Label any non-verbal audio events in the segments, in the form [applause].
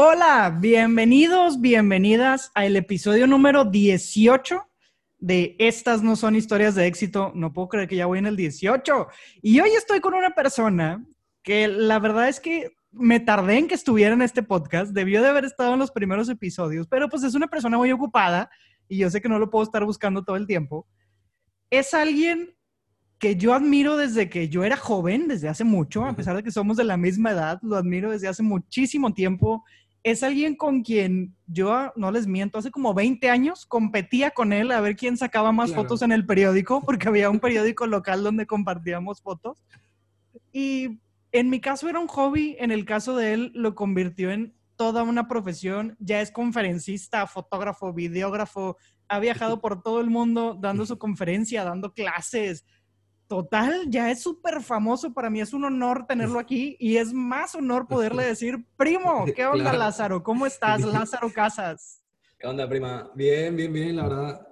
Hola, bienvenidos, bienvenidas al episodio número 18 de Estas no son historias de éxito. No puedo creer que ya voy en el 18. Y hoy estoy con una persona que la verdad es que me tardé en que estuviera en este podcast. Debió de haber estado en los primeros episodios, pero pues es una persona muy ocupada y yo sé que no lo puedo estar buscando todo el tiempo. Es alguien que yo admiro desde que yo era joven, desde hace mucho, a pesar de que somos de la misma edad, lo admiro desde hace muchísimo tiempo es alguien con quien yo, no les miento, hace como 20 años competía con él a ver quién sacaba más fotos en el periódico, [laughs] porque había un periódico local donde compartíamos fotos. Y en mi caso era un hobby, en el caso de él lo convirtió en toda una profesión, ya es conferencista, fotógrafo, videógrafo, ha viajado [laughs] por todo el mundo dando su conferencia, dando clases, total, ya es súper famoso. Para mí es un honor tenerlo aquí y es más honor poderle decir, primo, ¿qué [laughs] onda, Lázaro? ¿Cómo estás, [laughs] Lázaro Casas? ¿Qué onda, prima? Bien, bien, bien, la verdad.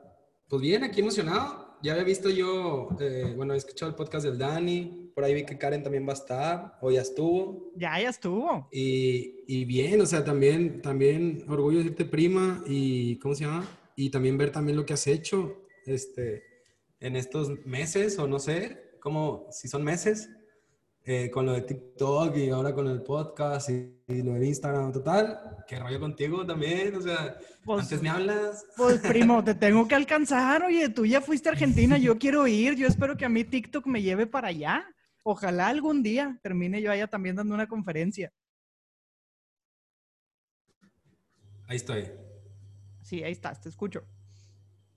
Pues bien, aquí emocionado. Ya había visto yo, eh, bueno, he escuchado el podcast del Dani, por ahí vi que Karen también va a estar, o ya estuvo. Ya, ya estuvo. Y, y bien, o sea, también, también orgullo de decirte prima y, ¿cómo se llama? Y también ver también lo que has hecho. Este, en estos meses, o no sé, como si son meses, eh, con lo de TikTok y ahora con el podcast y, lo de Instagram, total, qué rollo contigo también, o sea, pues, antes me hablas. Pues [laughs] primo, te tengo que alcanzar, oye, tú ya fuiste a Argentina, yo quiero ir, yo espero que a mí TikTok me lleve para allá. Ojalá algún día termine yo allá también dando una conferencia. Ahí estoy. Sí, ahí estás, te escucho.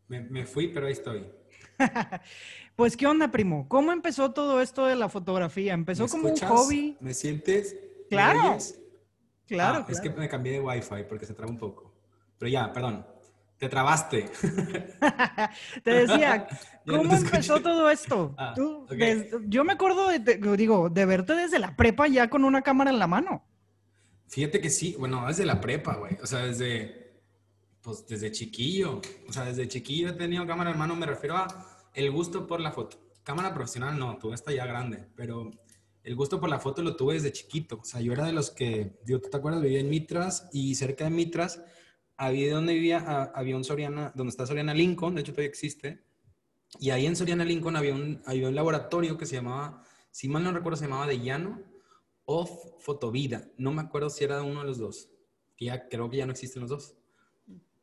Me, me fui, pero ahí estoy. [laughs] pues, ¿qué onda, primo? ¿Cómo empezó todo esto de la fotografía? ¿Empezó como un hobby? ¿Me sientes? Claro. Claro, ah, Es que me cambié de Wi-Fi porque se traba un poco. Pero ya, perdón. Te trabaste. [laughs] te decía, [laughs] ¿cómo empezó todo esto? Ah, yo me acuerdo, de, digo, de verte desde la prepa ya con una cámara en la mano. Fíjate que sí, bueno, desde la prepa, güey. O sea, desde, pues desde chiquillo, o sea, desde chiquillo he tenido cámara en mano, me refiero a el gusto por la foto. Cámara profesional no, tuve esta ya grande, pero el gusto por la foto lo tuve desde chiquito. O sea, yo era de los que, ¿tú te acuerdas? Vivía en Mitras y cerca de Mitras, había donde vivía, había un Soriana, donde está Soriana Lincoln, de hecho todavía existe. Y ahí en Soriana Lincoln había un, había un laboratorio que se llamaba, si mal no recuerdo, se llamaba De Llano o Fotovida. No me acuerdo si era uno de los dos. ya creo que ya no existen los dos.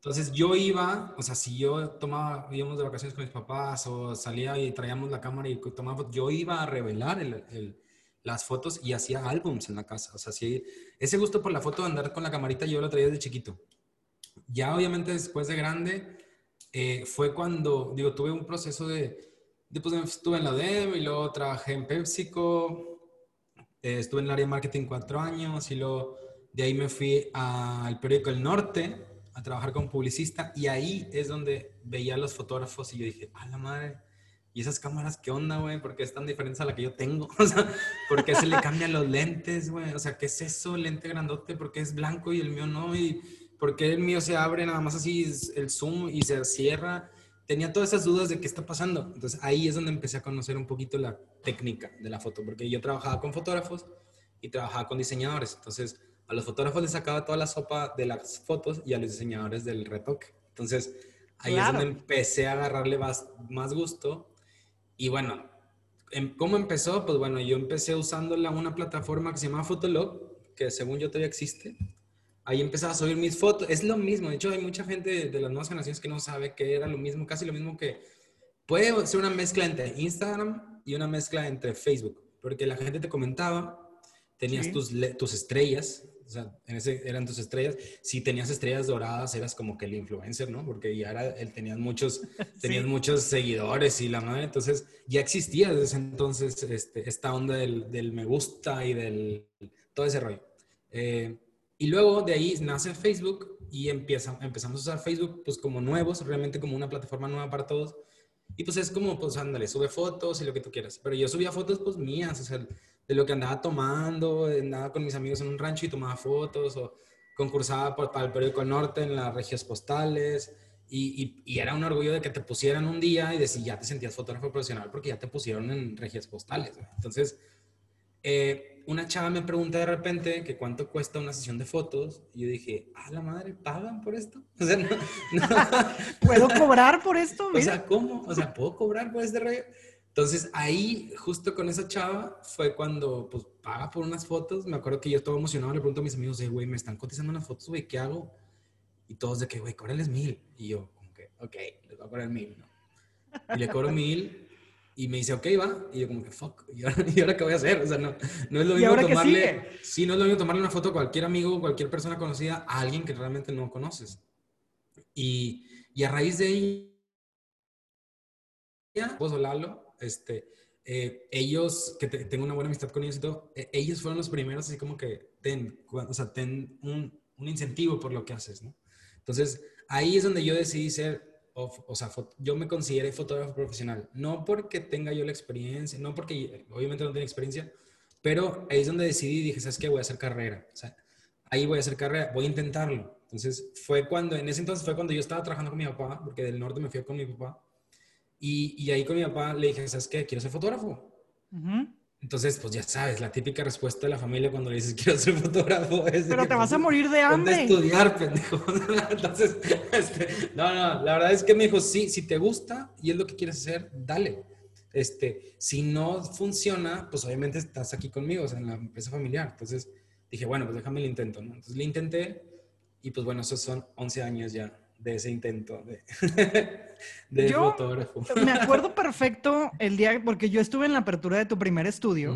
Entonces yo iba, o sea, si yo tomaba, íbamos de vacaciones con mis papás o salía y traíamos la cámara y tomaba yo iba a revelar las fotos y hacía álbums en la casa. O sea, sí, ese gusto por la foto de andar con la camarita yo lo traía desde chiquito. Ya obviamente después de grande eh, fue cuando, digo, tuve un proceso de, después estuve en la DEM y luego trabajé en PepsiCo, eh, estuve en el área de marketing cuatro años y luego de ahí me fui al periódico El Norte a trabajar como publicista y ahí es donde veía a los fotógrafos y yo dije, a la madre, ¿y esas cámaras qué onda, güey? ¿Por qué es tan diferente a la que yo tengo? [laughs] O sea, ¿por qué se le cambian los lentes, güey? O sea, ¿qué es eso, lente grandote? ¿Por qué es blanco y el mío no? ¿Y por qué el mío se abre nada más así el zoom y se cierra? Tenía todas esas dudas de qué está pasando. Entonces ahí es donde empecé a conocer un poquito la técnica de la foto, porque yo trabajaba con fotógrafos y trabajaba con diseñadores. Entonces a los fotógrafos les sacaba toda la sopa de las fotos y a los diseñadores del retoque. Entonces, ahí es donde empecé a agarrarle más, más gusto. Y bueno, em, ¿cómo empezó? Pues bueno, yo empecé usando una plataforma que se llama Fotolog, que según yo todavía existe. Ahí empezaba a subir mis fotos. Es lo mismo. De hecho, hay mucha gente de las nuevas generaciones que no sabe que era lo mismo, casi lo mismo que... Puede ser una mezcla entre Instagram y una mezcla entre Facebook. Porque la gente te comentaba, tenías tus, tus estrellas, o sea, en ese eran tus estrellas. Si tenías estrellas doradas, eras como que el influencer, ¿no? Porque ya era, él tenías muchos, [laughs] tenías muchos seguidores y la madre. Entonces, ya existía desde ese entonces este, esta onda del, del, me gusta y del todo ese rollo. Eh, y luego de ahí nace Facebook y empieza, empezamos a usar Facebook pues como nuevos, realmente como una plataforma nueva para todos. Y pues es como, pues ándale, sube fotos y lo que tú quieras. Pero yo subía fotos pues mías, o sea, de lo que andaba tomando, andaba con mis amigos en un rancho y tomaba fotos, o concursaba por, para el periódico Norte en las regias postales, y, y, era un orgullo de que te pusieran un día y decir, ya te sentías fotógrafo profesional porque ya te pusieron en regias postales. Entonces, eh, una chava me pregunta de repente que cuánto cuesta una sesión de fotos y yo dije, ah, la madre, ¿pagan por esto? [laughs] O sea, no, [laughs] ¿Puedo cobrar por esto? O sea, ¿cómo? O sea, ¿puedo cobrar por este rollo? Entonces ahí, justo con esa chava, fue cuando, pues, paga por unas fotos. Me acuerdo que yo estaba emocionado, le pregunto a mis amigos, güey, me están cotizando unas fotos, güey, ¿qué hago? Y todos de que, güey, cóbrales mil. Y yo, como que, ok, les voy a cobrar mil, ¿no? Y le cobro mil y me dice, ok, va. Y yo como que, fuck, ¿y ahora, qué voy a hacer? O sea, no, no es lo mismo tomarle... Sí, no es lo mismo tomarle una foto a cualquier amigo, cualquier persona conocida, a alguien que realmente no conoces. Y, y a raíz de ahí, pues Lalo, este, eh, ellos, que tengo una buena amistad con ellos y todo, eh, ellos fueron los primeros así como que ten, o sea, ten un, un, incentivo por lo que haces, ¿no? Entonces, ahí es donde yo decidí ser, o, sea, yo me consideré fotógrafo profesional, no porque tenga yo la experiencia, no porque obviamente no tengo experiencia, pero ahí es donde decidí, dije, ¿sabes qué? Voy a hacer carrera, o sea, ahí voy a hacer carrera, voy a intentarlo. Entonces, fue cuando, en ese entonces fue cuando yo estaba trabajando con mi papá, porque del norte me fui con mi papá, y, y, ahí con mi papá le dije, ¿sabes qué? Quiero ser fotógrafo. Entonces, pues ya sabes, la típica respuesta de la familia cuando le dices quiero ser fotógrafo [laughs] es... Pero te vas a morir de hambre. Estudiar, pendejo. [laughs] Entonces, este, no, no, la verdad es que me dijo, sí, si te gusta y es lo que quieres hacer, dale. Este, si no funciona, pues obviamente estás aquí conmigo, o sea, en la empresa familiar. Entonces, dije, bueno, pues déjame el intento, ¿no? Entonces le intenté y pues bueno, esos son 11 años ya de ese intento de, [laughs] de fotógrafo. Me acuerdo [laughs] perfecto el día, porque yo estuve en la apertura de tu primer estudio.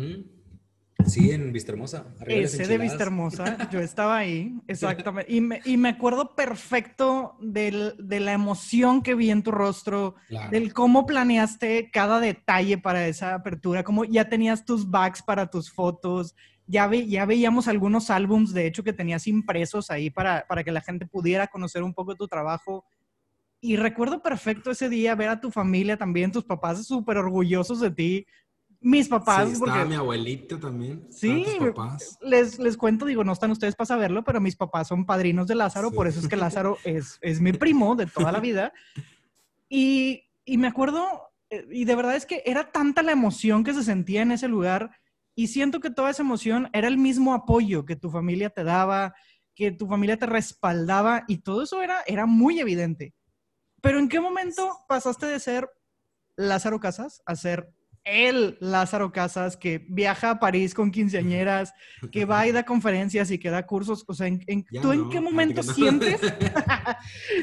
Sí, en Vista Hermosa. Ese de Vista Hermosa, yo [laughs] estaba ahí, exactamente. Y me, y me acuerdo perfecto del, de la emoción que vi en tu rostro, del cómo planeaste cada detalle para esa apertura, cómo ya tenías tus bags para tus fotos, ya, ya veíamos algunos álbums, de hecho, que tenías impresos ahí para, para que la gente pudiera conocer un poco tu trabajo. Y recuerdo perfecto ese día ver a tu familia también, tus papás súper orgullosos de ti. Mis papás. Sí, estaba mi abuelito también. Sí, Les, les cuento, digo, no están ustedes para saberlo, pero mis papás son padrinos de Lázaro, por eso es que Lázaro es, es mi primo de toda la vida. [laughs] Y, y me acuerdo, eh, y de verdad es que era tanta la emoción que se sentía en ese lugar y siento que toda esa emoción era el mismo apoyo que tu familia te daba, que tu familia te respaldaba y todo eso era, era muy evidente. Pero ¿en qué momento pasaste de ser Lázaro Casas a ser el Lázaro Casas que viaja a París con quinceañeras, que va y da conferencias y que da cursos? O sea, ¿en, ¿tú [laughs] [laughs] en qué momento sientes?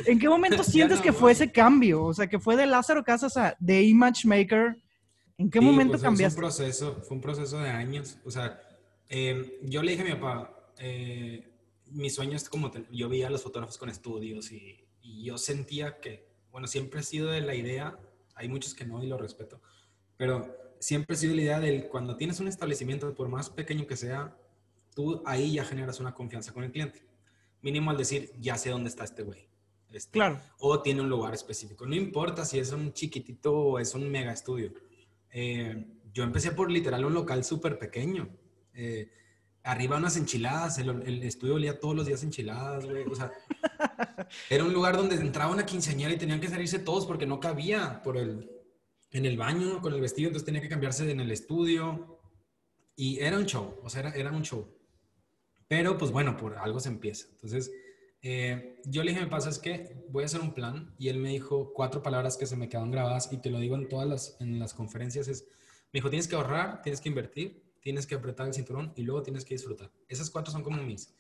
¿En qué momento sientes que fue ese cambio? O sea, que fue de Lázaro Casas a The Image Maker ¿En qué momento pues, cambiaste? Fue un, proceso, fue un proceso de años. O sea, em, yo le dije a mi papá, eh, mi sueño es como, yo veía a los fotógrafos con estudios y, y, yo sentía que, bueno, siempre he sido de la idea, hay muchos que no y lo respeto, pero siempre he sido la idea de cuando tienes un establecimiento, por más pequeño que sea, tú ahí ya generas una confianza con el cliente. Mínimo al decir, ya sé dónde está este güey. Este, claro. O tiene un lugar específico. No importa si es un chiquitito o es un mega estudio eh, yo empecé por literal un local súper pequeño. Eh, arriba unas enchiladas, el, estudio olía todos los días enchiladas, güey. O sea, [laughs] era un lugar donde entraba una quinceañera y tenían que salirse todos porque no cabía por el, en el baño con el vestido, entonces tenía que cambiarse en el estudio. Y era un show, o sea, era, era un show. Pero pues bueno, por algo se empieza. Entonces, eh, yo le dije, me pasa es que voy a hacer un plan y él me dijo cuatro palabras que se me quedan grabadas y te lo digo en todas las, en las conferencias es, me dijo, tienes que ahorrar, tienes que invertir, tienes que apretar el cinturón y luego tienes que disfrutar. Esas cuatro son como mis,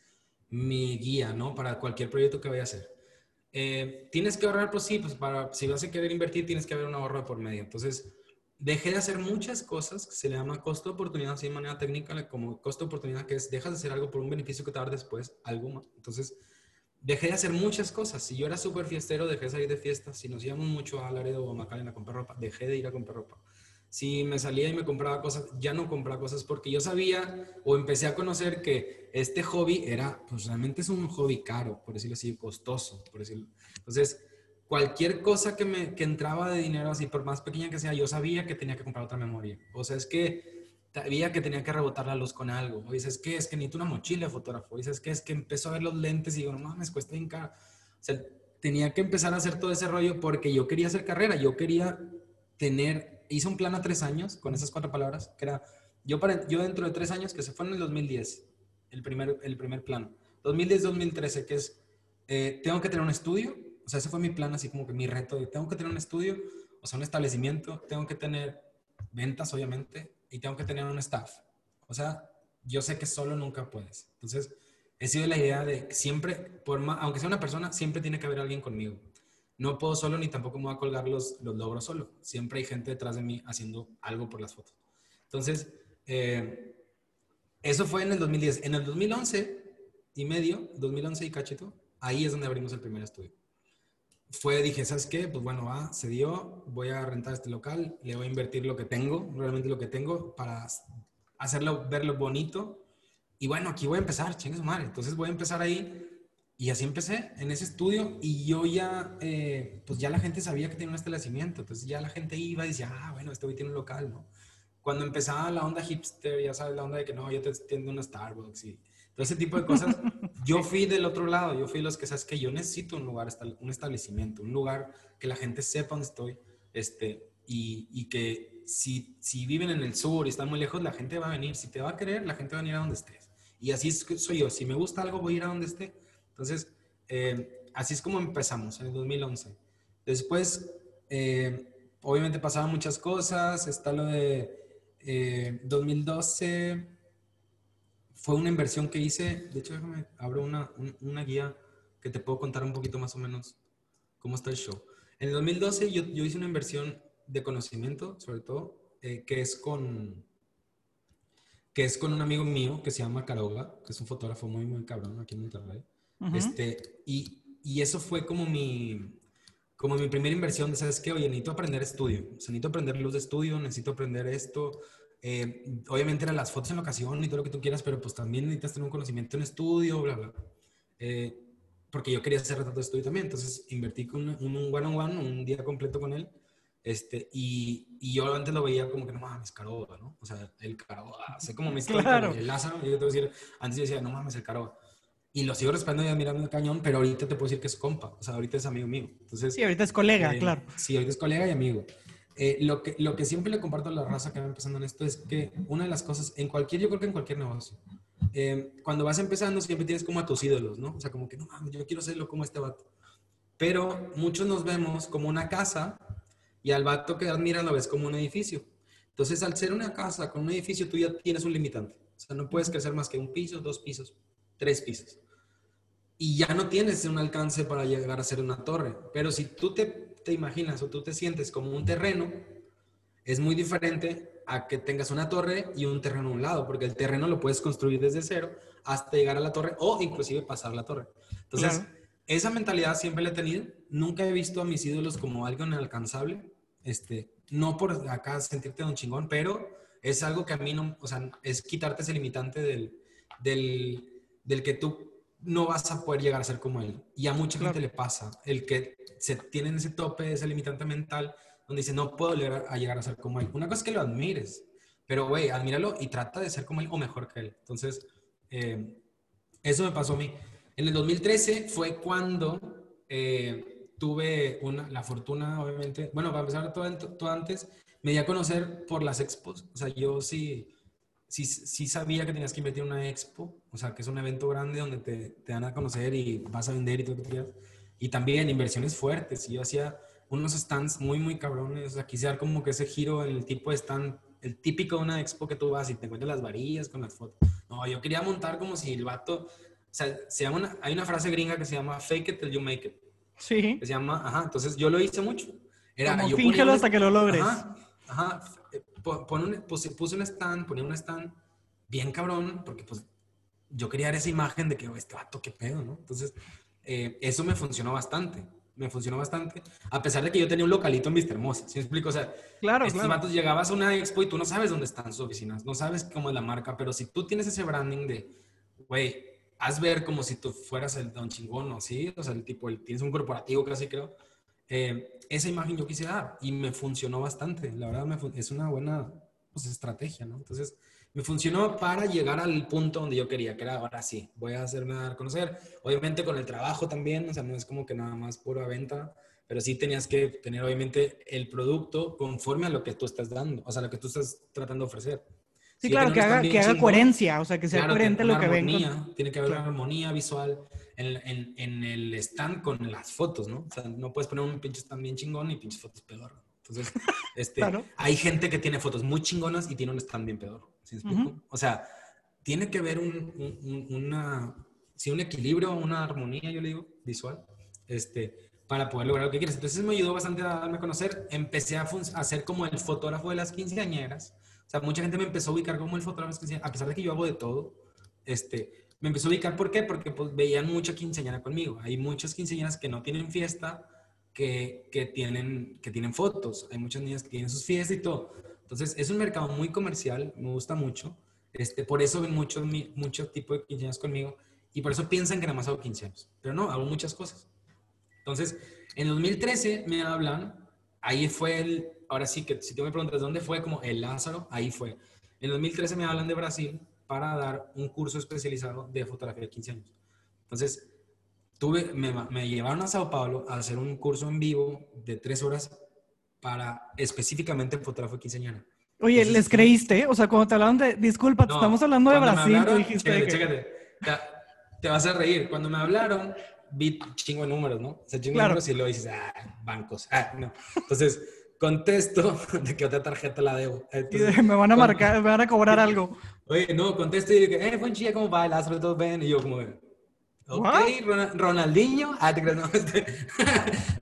mi guía, ¿no? Para cualquier proyecto que vaya a hacer. Eh, tienes que ahorrar, pues sí, pues para, si vas a querer invertir, tienes que haber un ahorro por medio. Entonces, dejé de hacer muchas cosas que se le llama costo oportunidad, así de manera técnica, como costo oportunidad, que es dejas de hacer algo por un beneficio que te va a dar después, algo más. Entonces, dejé de hacer muchas cosas. Si yo era súper fiestero, dejé de salir de fiestas. Si nos íbamos mucho a Laredo o a Macalena a comprar ropa, dejé de ir a comprar ropa. Si me salía y me compraba cosas, ya no compraba cosas porque yo sabía o empecé a conocer que este hobby era, pues realmente es un hobby caro, por decirlo así, costoso, por decirlo. Entonces, cualquier cosa que me que entraba de dinero, así por más pequeña que sea, yo sabía que tenía que comprar otra memoria. O sea, es que sabía que tenía que rebotar la luz con algo. O dices, ¿qué? Es que necesito una mochila de fotógrafo. O dices, ¿qué? Es que empezó a ver los lentes y digo, no mames, cuesta bien caro. O sea, tenía que empezar a hacer todo ese rollo porque yo quería hacer carrera. Yo quería tener, hice un plan a tres años con esas cuatro palabras, que era, yo, para, yo dentro de tres años, que se fue en el 2010, el primer, el primer plan. 2010-2013, que es, eh, tengo que tener un estudio, o sea, ese fue mi plan, así como que mi reto, de, tengo que tener un estudio, o sea, un establecimiento, tengo que tener ventas, obviamente, y tengo que tener un staff. O sea, yo sé que solo nunca puedes. Entonces, he sido la idea de siempre, por aunque sea una persona, siempre tiene que haber alguien conmigo. No puedo solo ni tampoco me voy a colgar los, los logros solo. Siempre hay gente detrás de mí haciendo algo por las fotos. Entonces, eh, eso fue en el 2010. En el 2011 y medio, 2011 y cachito, ahí es donde abrimos el primer estudio. Fue, dije, ¿sabes qué? Pues bueno, va, se dio, voy a rentar este local, le voy a invertir lo que tengo, realmente lo que tengo, para hacerlo, verlo bonito. Y bueno, aquí voy a empezar, chingue madre. Entonces voy a empezar ahí. Y así empecé en ese estudio y yo ya, eh, pues ya la gente sabía que tenía un establecimiento. Entonces ya la gente iba y decía, ah, bueno, este güey tiene un local, ¿no? Cuando empezaba la onda hipster, ya sabes, la onda de que no, yo te entiendo una Starbucks y todo ese tipo de cosas, [laughs] yo fui del otro lado, yo fui los que, sabes que yo necesito un lugar, un establecimiento, un lugar que la gente sepa dónde estoy, este, y, y que si, si viven en el sur y están muy lejos, la gente va a venir. Si te va a querer, la gente va a venir a donde estés. Y así soy yo. Si me gusta algo, voy a ir a donde esté. Entonces, eh, así es como empezamos en el 2011. Después, eh, obviamente pasaban muchas cosas. Está lo de 2012. Fue una inversión que hice. De hecho, déjame, abro una, una, guía que te puedo contar un poquito más o menos cómo está el show. En el 2012 yo, yo hice una inversión de conocimiento, sobre todo, eh, que es con que es con un amigo mío que se llama Caroga, que es un fotógrafo muy, muy cabrón aquí en Monterrey. este, y, y, eso fue como mi, como mi primera inversión de, ¿sabes qué? Oye, necesito aprender estudio. O sea, necesito aprender luz de estudio, necesito aprender esto. Eh, obviamente eran las fotos en locación y todo lo que tú quieras, pero pues también necesitas tener un conocimiento en estudio, bla, bla. Eh, porque yo quería hacer retrato de estudio también. Entonces invertí con un one-on-one, un día completo con él. Este, y, y, yo antes lo veía como que no mames, Caroba, ¿no? O sea, el Caroba, sé como me claro. el Lázaro, yo te voy a decir, antes yo decía, no mames, el Caroba. Y lo sigo respetando y admirando el cañón, pero ahorita te puedo decir que es compa, o sea, ahorita es amigo mío. Entonces, sí, ahorita es colega, eh, claro. Sí, ahorita es colega y amigo. Eh, lo, que, lo que siempre le comparto a la raza que va empezando en esto es que una de las cosas, en cualquier, yo creo que en cualquier negocio, eh, cuando vas empezando siempre tienes como a tus ídolos, ¿no? O sea, como que no mames, yo quiero hacerlo como este vato. Pero muchos nos vemos como una casa y al vato que admiras lo ves como un edificio. Entonces, al ser una casa con un edificio, tú ya tienes un limitante. O sea, no puedes crecer más que un piso, dos pisos, tres pisos. Y ya no tienes un alcance para llegar a ser una torre. Pero si tú te, te imaginas o tú te sientes como un terreno, es muy diferente a que tengas una torre y un terreno a un lado, porque el terreno lo puedes construir desde cero hasta llegar a la torre o inclusive pasar la torre. Entonces, esa mentalidad siempre la he tenido. Nunca he visto a mis ídolos como algo inalcanzable. Este, no por acá sentirte un chingón, pero es algo que a mí no, o sea, es quitarte ese limitante del, del, del que tú no vas a poder llegar a ser como él. Y a mucha gente le pasa, el que se tienen ese tope, ese limitante mental, donde dice, no puedo llegar a, llegar a ser como él. Una cosa es que lo admires, pero güey, admíralo y trata de ser como él o mejor que él. Entonces, eh, eso me pasó a mí. En el 2013 fue cuando eh, tuve una, la fortuna, obviamente, bueno, para empezar todo, todo, antes, me di a conocer por las expos. O sea, yo sí, sí, sí sabía que tenías que invertir en una expo, o sea, que es un evento grande donde te, te dan a conocer y vas a vender y todo lo que quieras. Y también inversiones fuertes. Y yo hacía unos stands muy, muy cabrones. O sea, quise dar como que ese giro en el tipo de stand, el típico de una expo que tú vas y te encuentras las varillas con las fotos. No, yo quería montar como si el vato, o sea, se llama una, hay una frase gringa que se llama fake it till you make it. Sí. se llama, ajá, entonces yo lo hice mucho. Era, Como fíngelo hasta que lo logres. Ajá, ajá. Eh, un, puse, puse, un stand, ponía un stand bien cabrón, porque pues yo quería dar esa imagen de que, este vato, qué pedo, ¿no? Entonces, eh, eso me funcionó bastante. Me funcionó bastante, a pesar de que yo tenía un localito en Vista Hermosa, ¿sí me explico? O sea, claro, estos claro. vatos llegabas a una expo y tú no sabes dónde están sus oficinas, no sabes cómo es la marca, pero si tú tienes ese branding de, güey, haz ver como si tú fueras el don chingón, ¿no? ¿Sí? O sea, el tipo, el, tienes un corporativo casi creo. Eh, esa imagen yo quise dar y me funcionó bastante. La verdad, me, es una buena pues, estrategia, ¿no? Entonces, me funcionó para llegar al punto donde yo quería, que era ahora sí, voy a hacerme dar a conocer. Obviamente con el trabajo también, o sea, no es como que nada más pura venta, pero sí tenías que tener obviamente el producto conforme a lo que tú estás dando, o sea, lo que tú estás tratando de ofrecer. Sí, claro, que haga, que haga coherencia, o sea, que sea coherente lo que venga. Tiene que haber una armonía visual en, en, en, el stand con las fotos, ¿no? O sea, no puedes poner un pinche stand bien chingón y pinches fotos peor. Entonces, [laughs] este, hay gente que tiene fotos muy chingonas y tiene un stand bien peor. ¿sí O sea, tiene que haber un, un, una, sí, un equilibrio, una armonía, yo le digo, visual, este, para poder lograr lo que quieres. Entonces me ayudó bastante a darme a conocer. Empecé a, a ser como el fotógrafo de las quinceañeras o sea, mucha gente me empezó a ubicar como el fotógrafo, a pesar de que yo hago de todo, este, me empezó a ubicar, ¿por qué? Porque pues, veían mucha quinceañera conmigo. Hay muchas quinceañeras que no tienen fiesta, que, que, tienen, que tienen fotos. Hay muchas niñas que tienen sus fiestas y todo. Entonces, es un mercado muy comercial, me gusta mucho. Este, por eso ven muchos mucho tipo de quinceañeras conmigo y por eso piensan que nada más hago 15 años. Pero no, hago muchas cosas. Entonces, en 2013 me hablan, ahí fue el, ahora sí que si tú me preguntas dónde fue, como el Lázaro, ahí fue. En 2013 me hablan de Brasil para dar un curso especializado de fotografía de 15 años. Entonces, tuve, me, me llevaron a Sao Paulo a hacer un curso en vivo de tres horas para específicamente fotografía de quinceañera. Oye, ¿les creíste? O sea, cuando te hablaron de, disculpa, estamos hablando de Brasil, tú dijiste chécate, te, te, vas a reír. Cuando me hablaron, vi chingo de números, ¿no? O sea, chingo de números y luego dices, ah, bancos. Ah, no. Entonces, contesto [laughs] de que otra tarjeta la debo. me van a marcar, me van a cobrar [laughs] algo. Oye, no, contesto y digo, eh, buen chía, ¿cómo va? Lázaro, todo bien. Y yo como, ok, Ronaldinho. Ah, te crees, no. [laughs] Este,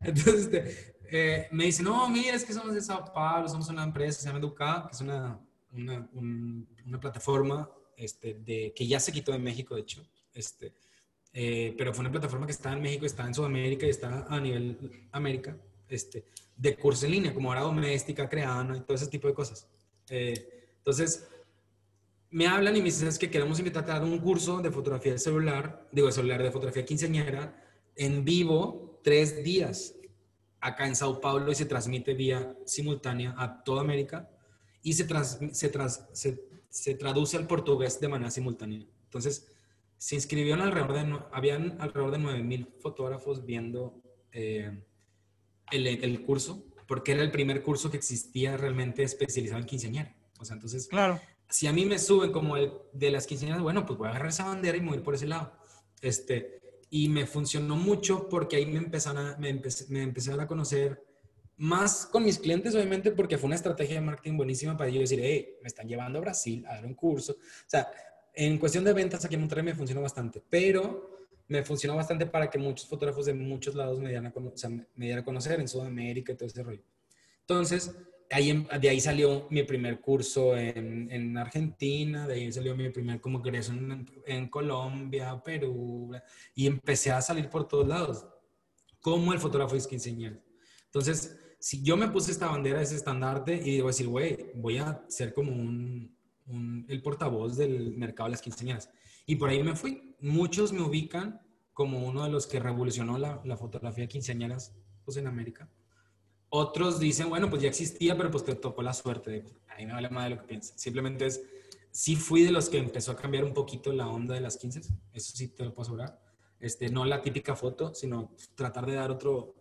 entonces, este, eh, me dice, no, mira, es que somos de Sao Paulo, somos una empresa, se llama Educa, que es una, una, una plataforma este, de, que ya se quitó de México, de hecho. Este, eh, pero fue una plataforma que está en México, está en Sudamérica y está a nivel América. Este, de curso en línea, como hora doméstica, creana y todo ese tipo de cosas. Eh, entonces, me hablan y me dicen, es que queremos invitarte a dar un curso de fotografía de celular, digo, de celular, de fotografía quinceañera, en vivo, tres días, acá en Sao Paulo, y se transmite vía simultánea a toda América, y se, se, se, traduce al portugués de manera simultánea. Entonces, se inscribieron alrededor de, habían alrededor de 9.000 fotógrafos viendo eh, el, el, curso, porque era el primer curso que existía realmente especializado en quinceañera. O sea, entonces, claro. Si a mí me suben como el de las quinceañeras, bueno, pues voy a agarrar esa bandera y mover por ese lado. Este, y me funcionó mucho porque ahí me empezaron a, me, empecé, a conocer más con mis clientes, obviamente, porque fue una estrategia de marketing buenísima para ellos decir, hey, me están llevando a Brasil a dar un curso. O sea, en cuestión de ventas aquí en Monterrey me funcionó bastante, pero me funcionó bastante para que muchos fotógrafos de muchos lados me dieran a, o sea, me dieran a conocer en Sudamérica y todo ese rollo. Entonces, ahí, de ahí salió mi primer curso en, en, Argentina, de ahí salió mi primer congreso en, en, Colombia, Perú, y empecé a salir por todos lados, como el fotógrafo es quinceañera. Entonces, si yo me puse esta bandera, ese estandarte, y digo decir, güey, voy a ser como un, un, el portavoz del mercado de las quinceañeras. Y por ahí me fui. Muchos me ubican como uno de los que revolucionó la, la fotografía de quinceañeras pues, en América. Otros dicen, bueno, pues ya existía, pero pues te tocó la suerte. Ahí me vale más de lo que piensas. Simplemente es, sí fui de los que empezó a cambiar un poquito la onda de las quince. Eso sí te lo puedo asegurar. Este, no la típica foto, sino tratar de dar otro,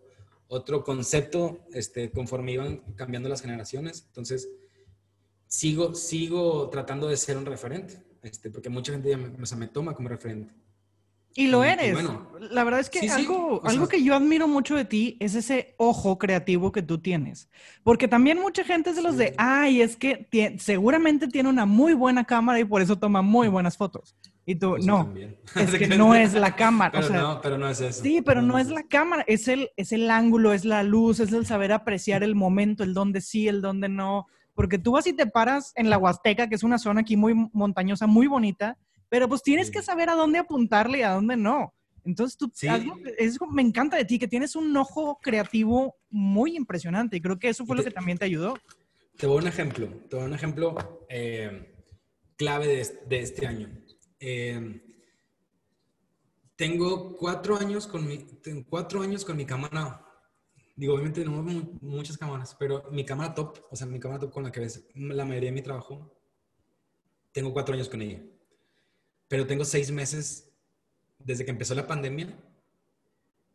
otro concepto este, conforme iban cambiando las generaciones. Entonces, sigo, sigo tratando de ser un referente. Este, porque mucha gente ya me, me toma como referente. Y lo eres. bueno, la verdad es que algo, algo que yo admiro mucho de ti es ese ojo creativo que tú tienes. Porque también mucha gente es de los de, ay, es que seguramente tiene una muy buena cámara y por eso toma muy buenas fotos. Y tú, pues no, [laughs] es que no es la cámara. Pero, no, pero no es eso. Sí, pero no, es la cámara, es el, es el ángulo, es la luz, es el saber apreciar el momento, el dónde sí, el dónde no. Porque tú vas y te paras en la Huasteca, que es una zona aquí muy montañosa, muy bonita, pero pues tienes que saber a dónde apuntarle y a dónde no. Entonces, tú, es, me encanta de ti, que tienes un ojo creativo muy impresionante y creo que eso fue lo que también te ayudó. Te voy a un ejemplo, te voy a un ejemplo eh, clave de, este año. Eh, tengo cuatro años con mi, cuatro años con mi cámara digo, obviamente no muchas cámaras, pero mi cámara top, o sea, mi cámara top con la que ves la mayoría de mi trabajo, tengo cuatro años con ella. Pero tengo seis meses desde que empezó la pandemia.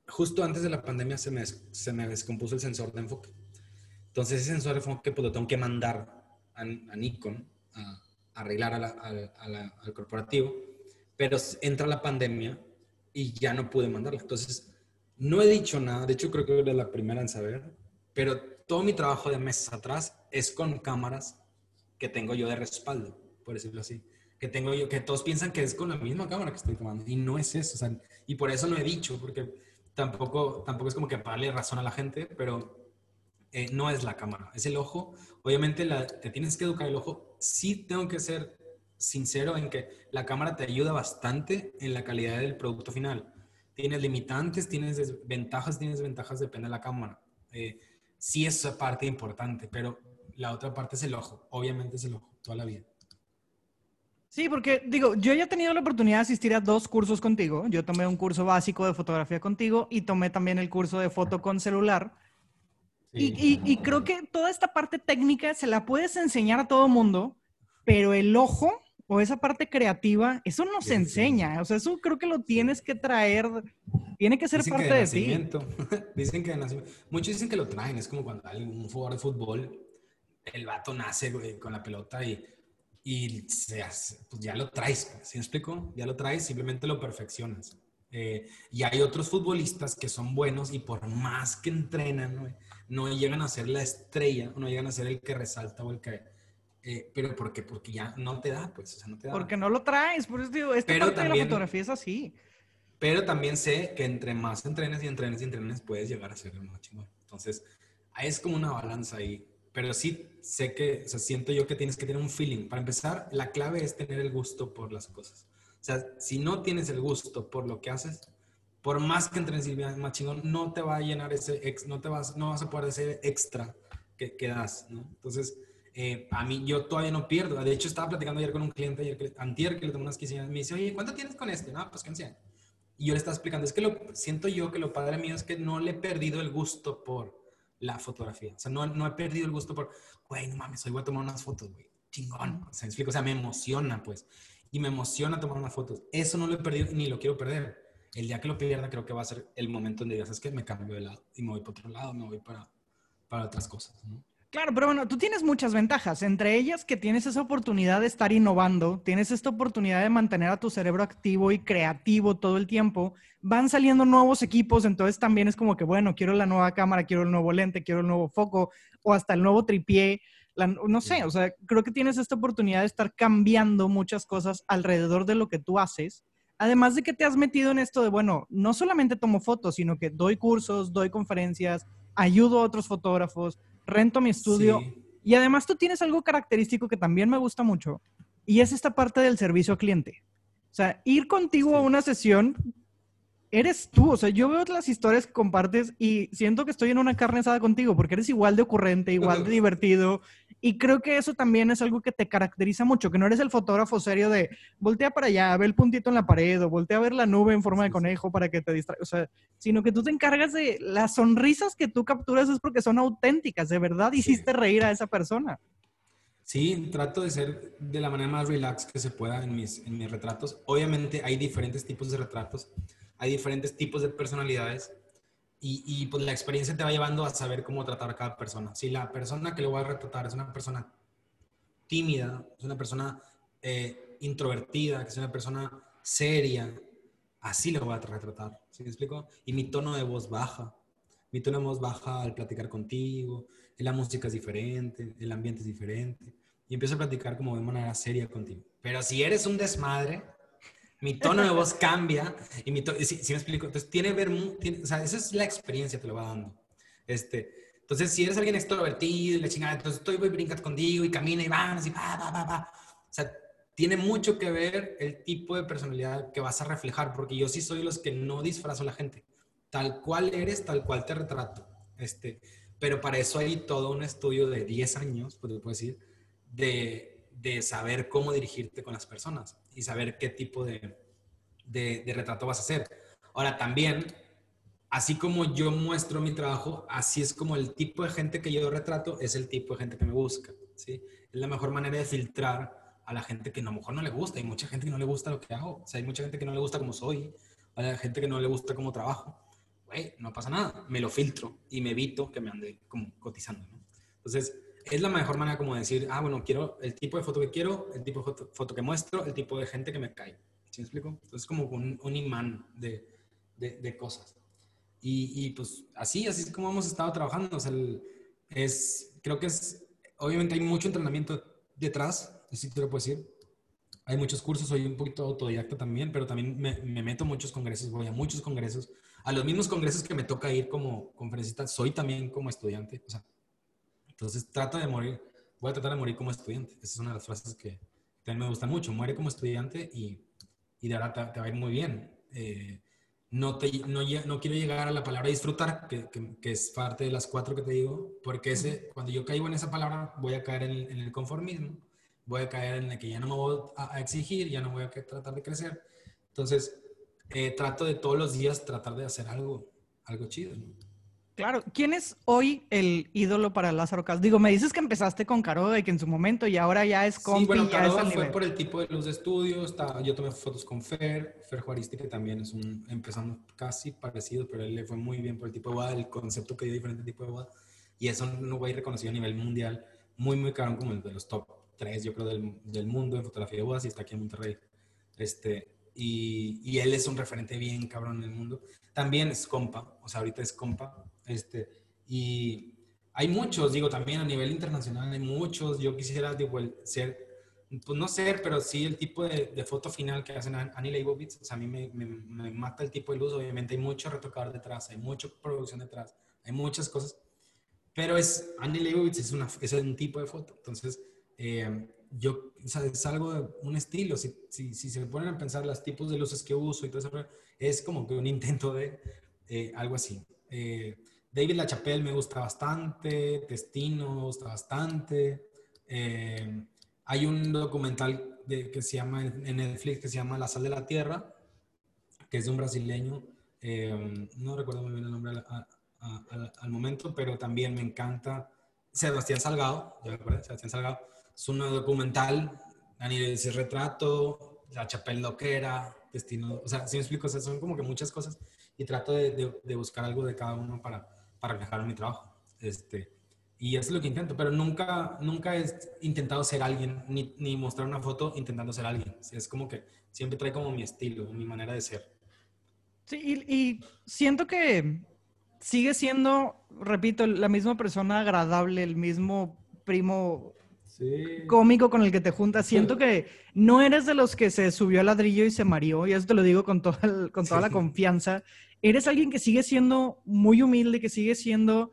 Justo antes de la pandemia se me, se me descompuso el sensor de enfoque. Entonces ese sensor de enfoque pues lo tengo que mandar a, Nikon a, arreglar al corporativo, pero entra la pandemia y ya no pude mandarla. Entonces, no he dicho nada, de hecho creo que era la primera en saber, pero todo mi trabajo de meses atrás es con cámaras que tengo yo de respaldo, por decirlo así. Que tengo yo, que todos piensan que es con la misma cámara que estoy tomando y no es eso. O sea, y por eso no he dicho, porque tampoco, tampoco es como que darle razón a la gente, pero eh, no es la cámara, es el ojo. Obviamente la, te tienes que educar el ojo. Sí tengo que ser sincero en que la cámara te ayuda bastante en la calidad del producto final. Tienes limitantes, tienes desventajas, tienes desventajas, depende de la cámara. Eh, sí es parte importante, pero la otra parte es el ojo. Obviamente es el ojo, toda la vida. Sí, porque digo, yo ya he tenido la oportunidad de asistir a dos cursos contigo. Yo tomé un curso básico de fotografía contigo y tomé también el curso de foto con celular. Y, y, creo que toda esta parte técnica se la puedes enseñar a todo mundo, pero el ojo o esa parte creativa, eso no se enseña. O sea, eso creo que lo tienes que traer, tiene que ser parte de, ti. [laughs] dicen que de nacimiento. Muchos dicen que lo traen, es como cuando hay un jugador de fútbol, el vato nace con la pelota y, y se pues ya lo traes. ¿Sí me explico? Ya lo traes, simplemente lo perfeccionas. Eh, y hay otros futbolistas que son buenos y por más que entrenan, no llegan a ser la estrella, no llegan a ser el que resalta o el que eh, pero porque porque ya no te da, pues, o sea, no te da. Porque no lo traes, por eso digo, esta parte de la fotografía es así. Pero también sé que entre más entrenes y entrenes y entrenes puedes llegar a ser el más chingón. Entonces, es como una balanza ahí. Pero sí sé que, o sea, siento yo que tienes que tener un feeling. Para empezar, la clave es tener el gusto por las cosas. O sea, si no tienes el gusto por lo que haces, por más que entrenes y más chingón, no te va a llenar ese, ex, no te vas, no vas a poder hacer extra que, que das, ¿no? Entonces, eh, a mí, yo todavía no pierdo. De hecho, estaba platicando ayer con un cliente, ayer que, antier, que le tomé unas quincenias, me dice, oye, ¿cuánto tienes con este? No, pues 15 Y yo le estaba explicando, es que lo, siento yo que lo padre mío es que no le he perdido el gusto por la fotografía. O sea, no, no he perdido el gusto por, güey, no mames, hoy voy a tomar unas fotos, güey. Chingón. O sea, explico, o sea, me emociona, pues. Y me emociona tomar unas fotos. Eso no lo he perdido ni lo quiero perder. El día que lo pierda, creo que va a ser el momento donde digas, es que me cambio de lado y me voy para otro lado, me voy para, para otras cosas, ¿no? Claro, pero bueno, tú tienes muchas ventajas, entre ellas que tienes esa oportunidad de estar innovando, tienes esta oportunidad de mantener a tu cerebro activo y creativo todo el tiempo, van saliendo nuevos equipos, entonces también es como que, bueno, quiero la nueva cámara, quiero el nuevo lente, quiero el nuevo foco o hasta el nuevo tripié, no sé, o sea, creo que tienes esta oportunidad de estar cambiando muchas cosas alrededor de lo que tú haces. Además de que te has metido en esto de, bueno, no solamente tomo fotos, sino que doy cursos, doy conferencias, ayudo a otros fotógrafos, rento mi estudio. Y además tú tienes algo característico que también me gusta mucho, y es esta parte del servicio al cliente. O sea, ir contigo a una sesión, eres tú. O sea, yo veo las historias que compartes y siento que estoy en una carne asada contigo, porque eres igual de ocurrente, igual de divertido, y creo que eso también es algo que te caracteriza mucho, que no eres el fotógrafo serio de voltea para allá, ve el puntito en la pared o voltea a ver la nube en forma de conejo para que te distraiga, o sea, sino que tú te encargas de las sonrisas que tú capturas es porque son auténticas, de verdad hiciste reír a esa persona. Sí, trato de ser de la manera más relax que se pueda en mis, en mis retratos. Obviamente hay diferentes tipos de retratos, hay diferentes tipos de personalidades y, pues la experiencia te va llevando a saber cómo tratar a cada persona. Si la persona que lo voy a retratar es una persona tímida, es una persona eh, introvertida, que es una persona seria, así lo voy a retratar. ¿Sí me explico? Y mi tono de voz baja. Mi tono de voz baja al platicar contigo, la música es diferente, el ambiente es diferente. Y empiezo a platicar como de manera seria contigo. Pero si eres un desmadre, mi tono de voz cambia y mi si, me explico, entonces tiene ver, o sea, esa es la experiencia que te lo va dando. Este, entonces, si eres alguien extrovertido y la chingada, entonces estoy, voy, brincas contigo y camina y vamos y va, va, va, va. O sea, tiene mucho que ver el tipo de personalidad que vas a reflejar, porque yo sí soy los que no disfrazo a la gente. Tal cual eres, tal cual te retrato. Este, pero para eso hay todo un estudio de 10 años, pues puedo decir, de, de saber cómo dirigirte con las personas y saber qué tipo de, de, retrato vas a hacer. Ahora, también, así como yo muestro mi trabajo, así es como el tipo de gente que yo retrato es el tipo de gente que me busca. ¿sí? Es la mejor manera de filtrar a la gente que a lo mejor no le gusta. Hay mucha gente que no le gusta lo que hago. O sea, hay mucha gente que no le gusta cómo soy. Hay gente que no le gusta cómo trabajo. Güey, no pasa nada. Me lo filtro y me evito que me ande como cotizando. Entonces, es la mejor manera como decir, ah, bueno, quiero el tipo de foto que quiero, el tipo de foto, que muestro, el tipo de gente que me cae. ¿Sí me explico? Entonces, como un, imán de, de, de cosas. Y, y, pues así, así es como hemos estado trabajando. O sea, es, creo que es, obviamente hay mucho entrenamiento detrás, así te lo puedo decir. Hay muchos cursos, soy un poquito autodidacta también, pero también me, me meto a muchos congresos, voy a muchos congresos. A los mismos congresos que me toca ir como conferencista, soy también como estudiante. O sea, entonces trata de morir, voy a tratar de morir como estudiante. Esa es una de las frases que también me gusta mucho. Muere como estudiante y, y de verdad te, te va a ir muy bien. Eh, no, te, no, no, quiero llegar a la palabra disfrutar, que, que, es parte de las cuatro que te digo, porque ese, cuando yo caigo en esa palabra voy a caer en el, conformismo, voy a caer en el que ya no me voy a, exigir, ya no voy a tratar de crecer. Entonces, eh, trato de todos los días tratar de hacer algo, algo chido. Claro, ¿quién es hoy el ídolo para Lázaro Castro? Digo, me dices que empezaste con Caroga y que en su momento y ahora ya es con. Sí, bueno, Caroga fue por el tipo de luz de estudio. Está, yo tomé fotos con Fer, Fer Juaristi, que también es un. Empezamos casi parecido, pero él le fue muy bien por el tipo de boda, el concepto que dio diferente tipo de boda. Y es un güey reconocido a nivel mundial, muy, muy caro, como el de los top 3, yo creo, del, del mundo en fotografía de bodas y está aquí en Monterrey. Este, y, y, él es un referente bien cabrón en el mundo. También es compa, o sea, ahorita es compa, este, y hay muchos, digo, también a nivel internacional hay muchos. Yo quisiera, digo, ser, pues no ser, pero sí el tipo de, de foto final que hacen Annie Leibovitz. O sea, a mí me, me, mata el tipo de luz. Obviamente hay mucho retocador detrás, hay mucha producción detrás, hay muchas cosas. Pero es, Annie Leibovitz es, una, es un tipo de foto. Entonces, eh, yo, o sea, es algo de un estilo. Si, si, si, se ponen a pensar los tipos de luces que uso y todo eso, es como que un intento de eh, algo así. Eh, David LaChapelle me gusta bastante, Testino me gusta bastante. Eh, hay un documental de, que se llama en Netflix que se llama La sal de la tierra, que es de un brasileño. Eh, no recuerdo muy bien el nombre al, momento, pero también me encanta. Sebastián Salgado, ya me Sebastián Salgado. Es un documental de ese retrato, la Chapelle loquera, Destino, o sea, si me explico, son como que muchas cosas y trato de, de buscar algo de cada uno para, para reflejar mi trabajo. Este, y eso es lo que intento, pero nunca, nunca he intentado ser alguien, ni, ni mostrar una foto intentando ser alguien. Es como que siempre trae como mi estilo, mi manera de ser. Sí, y, y siento que sigue siendo, repito, la misma persona agradable, el mismo primo cómico con el que te juntas. Siento que no eres de los que se subió al ladrillo y se mareó, y eso te lo digo con toda, con toda la confianza eres alguien que sigue siendo muy humilde, que sigue siendo,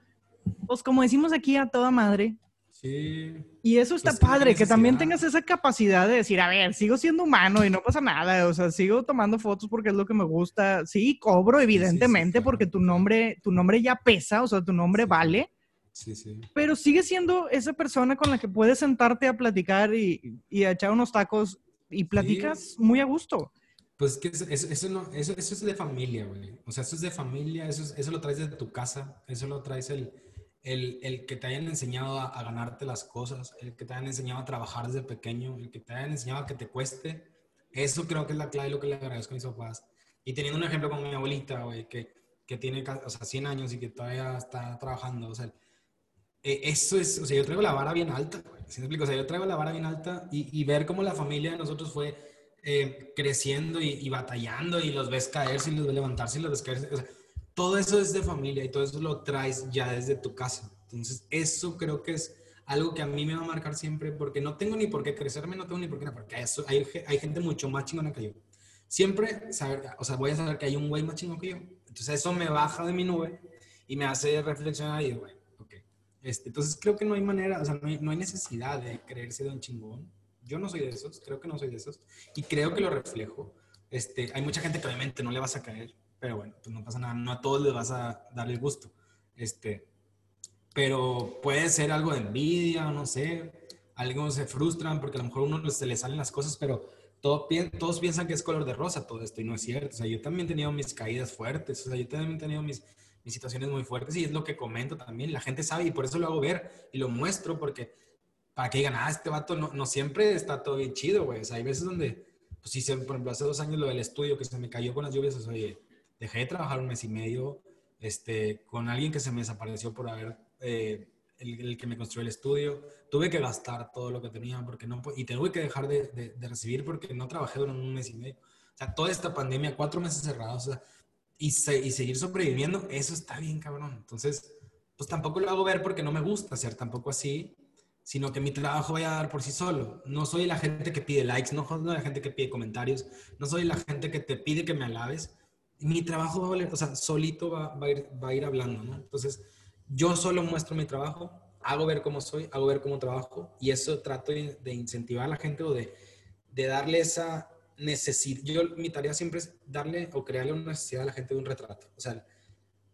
pues como decimos aquí, a toda madre. Sí. Y eso está pues padre, que también tengas esa capacidad de decir, a ver, sigo siendo humano y no pasa nada, o sea, sigo tomando fotos porque es lo que me gusta. Sí, cobro, evidentemente, porque tu nombre, tu nombre ya pesa, o sea, tu nombre vale. Sí, sí. Pero sigue siendo esa persona con la que puedes sentarte a platicar y, y a echar unos tacos y platicas muy a gusto. Pues que eso, eso, no, eso, eso, es de familia, güey. O sea, eso es de familia, eso, eso lo traes de tu casa, eso lo traes el, el, el que te hayan enseñado a, ganarte las cosas, el que te hayan enseñado a trabajar desde pequeño, el que te hayan enseñado a que te cueste. Eso creo que es la clave y lo que le agradezco a mis papás. Y teniendo un ejemplo con mi abuelita, güey, que, que tiene o sea, 100 años y que todavía está trabajando, o sea, eso es, o sea, yo traigo la vara bien alta, güey. ¿Sí me explico? O sea, yo traigo la vara bien alta y, ver cómo la familia de nosotros fue eh, creciendo y, batallando y los ves caerse y los ves levantarse y los ves caerse. todo eso es de familia y todo eso lo traes ya desde tu casa. Entonces, eso creo que es algo que a mí me va a marcar siempre porque no tengo ni por qué crecerme, no tengo ni por qué, porque eso, hay, gente mucho más chingona que yo. Siempre, saber, o sea, voy a saber que hay un güey más chingón que yo. Entonces, eso me baja de mi nube y me hace reflexionar y güey. Este, entonces, creo que no hay manera, o sea, no hay, necesidad de creerse de un chingón yo no soy de esos, creo que no soy de esos, y creo que lo reflejo. Este, hay mucha gente que obviamente no le vas a caer, pero bueno, pues no pasa nada, no a todos les vas a dar el gusto. Este, pero puede ser algo de envidia, no sé, algunos se frustran porque a lo mejor a uno se le salen las cosas, pero todo, todos piensan que es color de rosa todo esto y no es cierto. O sea, yo también he tenido mis caídas fuertes, o sea, yo también he tenido mis, mis situaciones muy fuertes y es lo que comento también. La gente sabe y por eso lo hago ver y lo muestro porque para que digan, ah, este vato no, no siempre está todo bien chido, güey. O sea, hay veces donde, pues sí, por ejemplo, hace dos años lo del estudio que se me cayó con las lluvias, o sea, oye, dejé de trabajar un mes y medio este, con alguien que se me desapareció por haber eh, el, que me construyó el estudio. Tuve que gastar todo lo que tenía porque no, y tuve que dejar de, de, recibir porque no trabajé durante un mes y medio. O sea, toda esta pandemia, cuatro meses cerrados, o sea, y, y seguir sobreviviendo, eso está bien, cabrón. Entonces, pues tampoco lo hago ver porque no me gusta ser tampoco así, sino que mi trabajo vaya a dar por sí solo. No soy la gente que pide likes, no soy la gente que pide comentarios, no soy la gente que te pide que me alabes. Mi trabajo va a valer, o sea, solito va, va, a, ir, va a ir hablando, ¿no? Entonces, yo solo muestro mi trabajo, hago ver cómo soy, hago ver cómo trabajo y eso trato de, incentivar a la gente o de, de darle esa necesidad. Yo, mi tarea siempre es darle o crearle una necesidad a la gente de un retrato. O sea,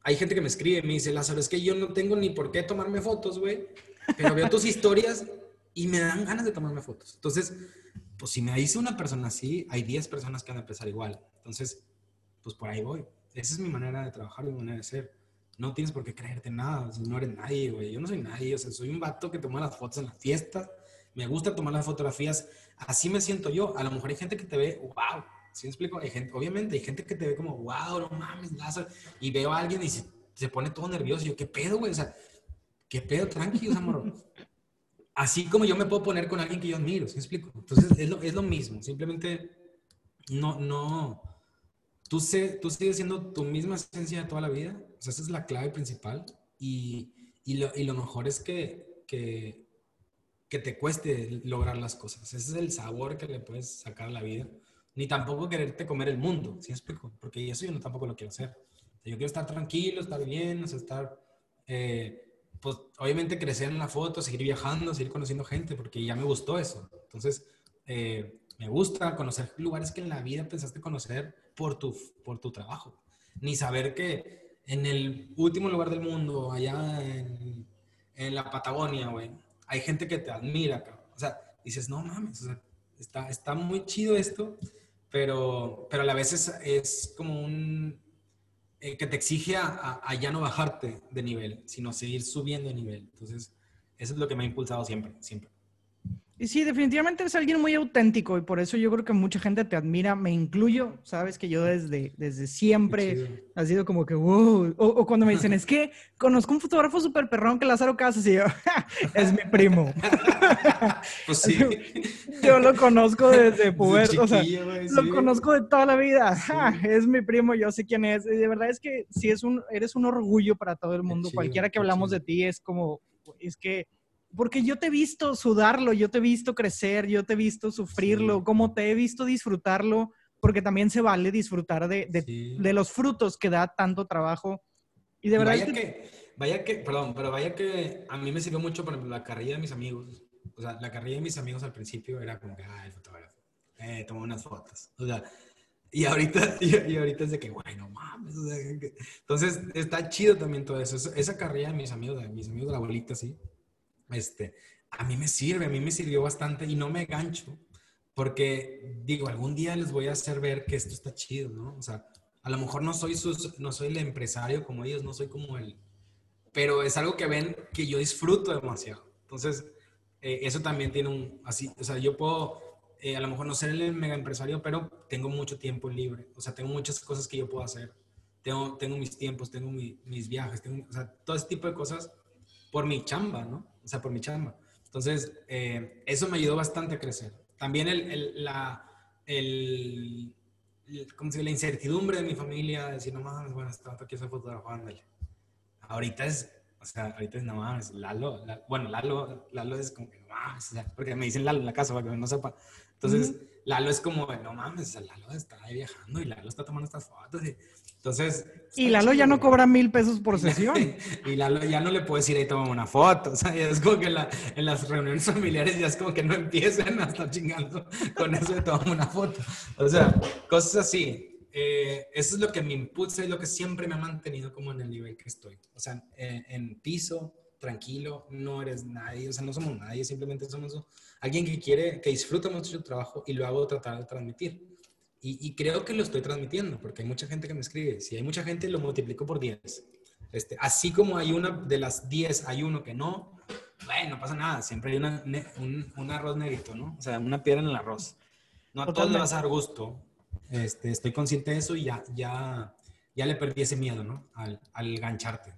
hay gente que me escribe y me dice, Lázaro, es que yo no tengo ni por qué tomarme fotos, güey, pero veo tus [laughs] historias y me dan ganas de tomarme fotos. Entonces, pues si me dice una persona así, hay 10 personas que van a empezar igual. Entonces, pues por ahí voy. Esa es mi manera de trabajar, mi manera de ser no tienes por qué creerte nada, no eres nadie, güey. Yo no soy nadie, o sea, soy un vato que toma las fotos en las fiestas, me gusta tomar las fotografías, así me siento yo. A lo mejor hay gente que te ve, wow, ¿sí me explico? Hay gente, obviamente hay gente que te ve como, wow, no mames, Lázaro, y veo a alguien y se, pone todo nervioso, yo, ¿qué pedo, güey? O sea, ¿qué pedo? Tranquilo, amor. Así como yo me puedo poner con alguien que yo admiro, ¿sí me explico? Entonces, es lo, es lo mismo, simplemente no, no, tú, sé, tú sigues siendo tu misma esencia toda la vida, o sea, esa es la clave principal y, y, lo, y lo, mejor es que, que, que, te cueste lograr las cosas. Ese es el sabor que le puedes sacar a la vida. Ni tampoco quererte comer el mundo, ¿sí explico? Porque eso yo no tampoco lo quiero hacer. yo quiero estar tranquilo, estar bien, o sea, estar, eh, pues obviamente crecer en la foto, seguir viajando, seguir conociendo gente, porque ya me gustó eso. Entonces, eh, me gusta conocer lugares que en la vida pensaste conocer por tu, por tu trabajo. Ni saber que en el último lugar del mundo, allá en, en la Patagonia, güey, hay gente que te admira. O sea, dices, no mames, o sea, está, está muy chido esto, pero, pero a la vez es, es como un... Eh, que te exige a, ya no bajarte de nivel, sino seguir subiendo de nivel. Entonces, eso es lo que me ha impulsado siempre, siempre. Y sí, definitivamente eres alguien muy auténtico y por eso yo creo que mucha gente te admira, me incluyo, sabes que yo desde, desde siempre ha sido como que, wow, o, cuando me dicen, es que conozco un fotógrafo súper perrón que Lázaro Casas y yo, [laughs] es mi primo. [laughs] pues sí. [laughs] yo lo conozco desde puber, o sea, lo conozco de toda la vida, es mi primo, yo sé quién es, y de verdad es que sí es un, eres un orgullo para todo el mundo, cualquiera que hablamos de ti es como, es que porque yo te he visto sudarlo, yo te he visto crecer, yo te he visto sufrirlo, como te he visto disfrutarlo, porque también se vale disfrutar de, de, los frutos que da tanto trabajo. Y de verdad vaya que... Vaya que, perdón, pero vaya que a mí me sirvió mucho, por ejemplo, la carrera de mis amigos. O sea, la carrera de mis amigos al principio era como que, ah, el fotógrafo, eh, tomó unas fotos. O sea, y ahorita, [laughs] y, ahorita es de que, bueno, mames. O sea, entonces, está chido también todo eso. Esa carrera de mis amigos, de mis amigos de la bolita, sí este, a mí me sirve, a mí me sirvió bastante y no me gancho, porque digo, algún día les voy a hacer ver que esto está chido, ¿no? O sea, a lo mejor no soy, no soy el empresario como ellos, no soy como él, pero es algo que ven que yo disfruto demasiado. Entonces, eh, eso también tiene un, así, o sea, yo puedo, eh, a lo mejor no ser el mega empresario, pero tengo mucho tiempo libre, o sea, tengo muchas cosas que yo puedo hacer. Tengo, tengo mis tiempos, tengo mis viajes, tengo, o sea, todo ese tipo de cosas por mi chamba, ¿no? O sea, por mi chamba. Entonces, eh, eso me ayudó bastante a crecer. También el, el la, el, ¿cómo se dice? la incertidumbre de mi familia, decir, no mames, bueno, está aquí soy fotógrafo, ándale. Ahorita es, o sea, ahorita es, no mames, Lalo, bueno, Lalo, Lalo es como que, no mames, o sea, porque me dicen Lalo en la casa para que no sepa. Entonces, Lalo es como, no mames, Lalo está ahí viajando y Lalo está tomando estas fotos. Y, entonces. Y Lalo ya no cobra mil pesos por [laughs] sesión. y Lalo ya no le puede decir ahí toma una foto. [laughs] O sea, es como que en las reuniones familiares ya es como que no empiezan a estar chingando con eso de tomar una foto. O sea, cosas así. Eh, eso es lo que me impulsa y lo que siempre me ha mantenido como en el nivel que estoy. O sea, en, piso, tranquilo, no eres nadie, o sea, no somos nadie, simplemente somos alguien que quiere, que disfruta mucho su trabajo y lo hago tratar de transmitir. Y, creo que lo estoy transmitiendo, porque hay mucha gente que me escribe. Si hay mucha gente, lo multiplico por 10. Este, así como hay una de las 10, hay uno que no, bueno, no pasa nada. Siempre hay una, un, un, arroz negrito, ¿no? O sea, una piedra en el arroz. No a todos le vas a dar gusto. Este, estoy consciente de eso y ya, ya, ya le perdí ese miedo, ¿no? Al, al gancharte.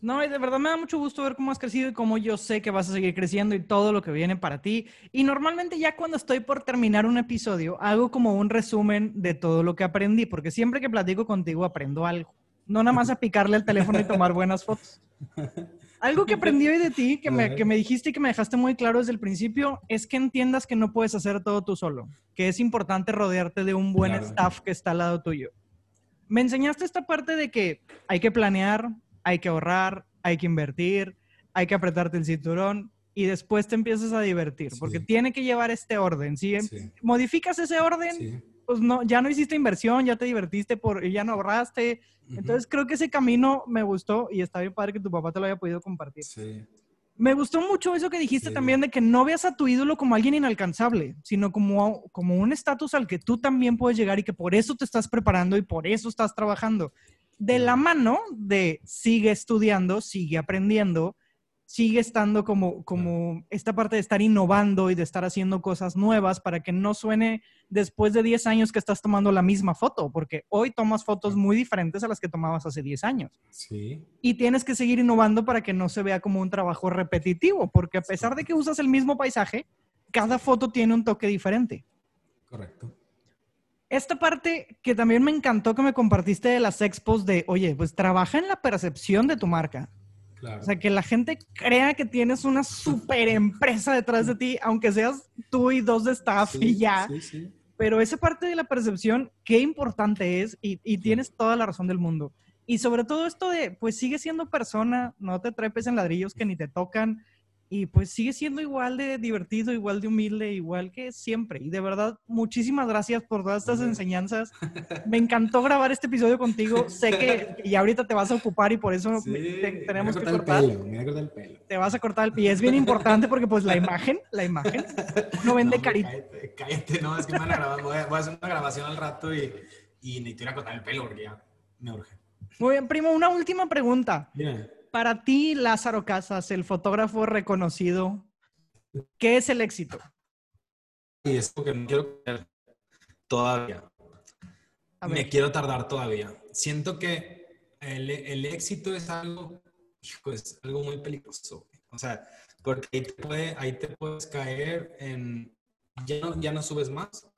No, y de verdad me da mucho gusto ver cómo has crecido y cómo yo sé que vas a seguir creciendo y todo lo que viene para ti. Y normalmente ya cuando estoy por terminar un episodio, hago como un resumen de todo lo que aprendí, porque siempre que platico contigo aprendo algo. No nada más a picarle el teléfono y tomar buenas fotos. [laughs] Algo que aprendí hoy de ti, que me, que me dijiste y que me dejaste muy claro desde el principio, es que entiendas que no puedes hacer todo tú solo, que es importante rodearte de un buen Claro. staff que está al lado tuyo. Me enseñaste esta parte de que hay que planear, hay que ahorrar, hay que invertir, hay que apretarte el cinturón y después te empiezas a divertir, porque tiene que llevar este orden. Si Sí, modificas ese orden, sí. pues no, ya no hiciste inversión, ya te divertiste por, ya no ahorraste. Ujú. Entonces creo que ese camino me gustó y está bien padre que tu papá te lo haya podido compartir. Me gustó mucho eso que dijiste también de que no veas a tu ídolo como alguien inalcanzable, sino como, como un estatus al que tú también puedes llegar y que por eso te estás preparando y por eso estás trabajando. De la mano de sigue estudiando, sigue aprendiendo, sigue estando como, como esta parte de estar innovando y de estar haciendo cosas nuevas para que no suene después de 10 años que estás tomando la misma foto, porque hoy tomas fotos muy diferentes a las que tomabas hace 10 años Sí. y tienes que seguir innovando para que no se vea como un trabajo repetitivo, porque a pesar de que usas el mismo paisaje, cada foto tiene un toque diferente. Correcto. Esta parte que también me encantó que me compartiste de las expos de, oye, pues trabaja en la percepción de tu marca. Claro. O sea, que la gente crea que tienes una super empresa detrás de ti, aunque seas tú y dos de staff Sí, y ya. Sí, sí. Pero esa parte de la percepción, qué importante es y, y tienes toda la razón del mundo. Y sobre todo esto de, pues sigue siendo persona, no te trepes en ladrillos que ni te tocan y pues sigue siendo igual de divertido, igual de humilde, igual que siempre. Y de verdad, muchísimas gracias por todas estas enseñanzas. Me encantó grabar este episodio contigo. Sé que, [laughs] que ya ahorita te vas a ocupar y por eso Sí, me- te- me tenemos voy que a cortar cortar. el pelo, me voy a cortar el pelo. Te vas a cortar el pie. Y es bien importante porque pues la imagen, la imagen, uno vende No, carita. Cállate, cállate, no, es que me van a grabar, voy a, voy a hacer una grabación al rato y, y necesito ir a cortar el pelo porque ya me urge. Muy bien, primo, una última pregunta. Mira, Para ti, Lázaro Casas, el fotógrafo reconocido, ¿qué es el éxito? y es porque no quiero todavía. Me quiero tardar todavía. Siento que el, el éxito es algo, hijo, es algo muy peligroso. O sea, porque ahí te, puede, ahí te puedes caer en, ya no, ya no subes más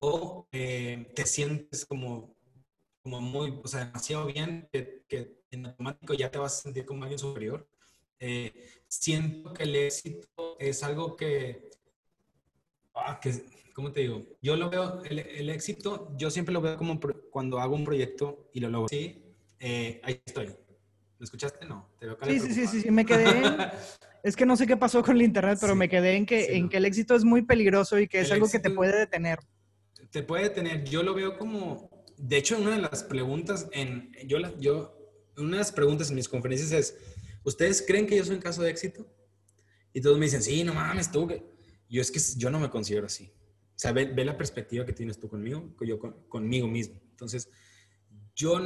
o eh, te sientes como, como muy, o sea, demasiado bien que, que en automático ya te vas a sentir como alguien superior. Eh, siento que el éxito es algo que, ah, que, ¿cómo te digo? Yo lo veo, el, el éxito, yo siempre lo veo como cuando hago un proyecto y lo logro. Sí, eh, ahí estoy. ¿Me escuchaste? No, te veo sí, sí, sí, sí, sí, me quedé. [laughs] Es que no sé qué pasó con el internet, pero Sí, me quedé en que, sí, en no. que el éxito es muy peligroso y que es El algo que te puede detener. te puede tener, yo lo veo como, de hecho, una de las preguntas en, yo, yo, una de las preguntas en mis conferencias es, ¿ustedes creen que yo soy un caso de éxito? Y todos me dicen, sí, no mames, tú, yo es que yo no me considero así. O sea, ve, ve la perspectiva que tienes tú conmigo, yo con- conmigo mismo. Entonces, yo,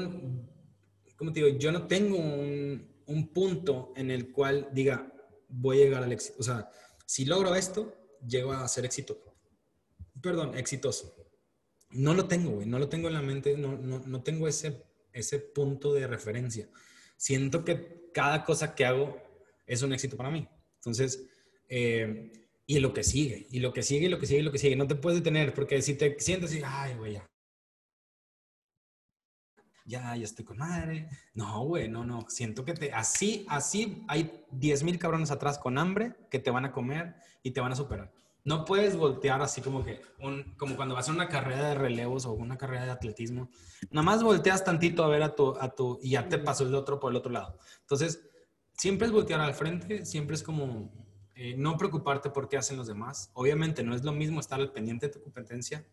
¿cómo te digo? Yo no tengo un, un punto en el cual diga, voy a llegar al éxito. O sea, si logro esto, llego a ser éxito. Perdón, exitoso. No lo tengo, güey. No lo tengo en la mente. No, no, no tengo ese, ese punto de referencia. Siento que cada cosa que hago es un éxito para mí. Entonces, eh, y lo que sigue, y lo que sigue, y lo que sigue, y lo que sigue. No te puedes detener porque si te sientes y, ay, güey, ya. Ya, ya estoy con madre. No, güey, no, no. Siento que te, así, así hay 10 mil cabrones atrás con hambre que te van a comer y te van a superar. No puedes voltear así como que, un, como cuando vas a una carrera de relevos o una carrera de atletismo. Nada más volteas tantito a ver a tu, a tu, y ya te pasó el otro por el otro lado. Entonces, siempre es voltear al frente, siempre es como eh, no preocuparte por qué hacen los demás. Obviamente no es lo mismo estar al pendiente de tu competencia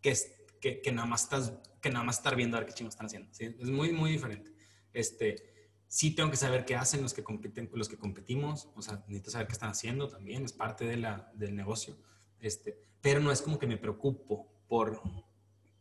que, es, que, que nada más estás, que nada más estar viendo a ver qué chingos están haciendo. ¿sí? Es muy, muy diferente. Este, sí tengo que saber qué hacen los que compiten, los que competimos. O sea, necesito saber qué están haciendo también. Es parte de la, del negocio. Este, pero no es como que me preocupo por...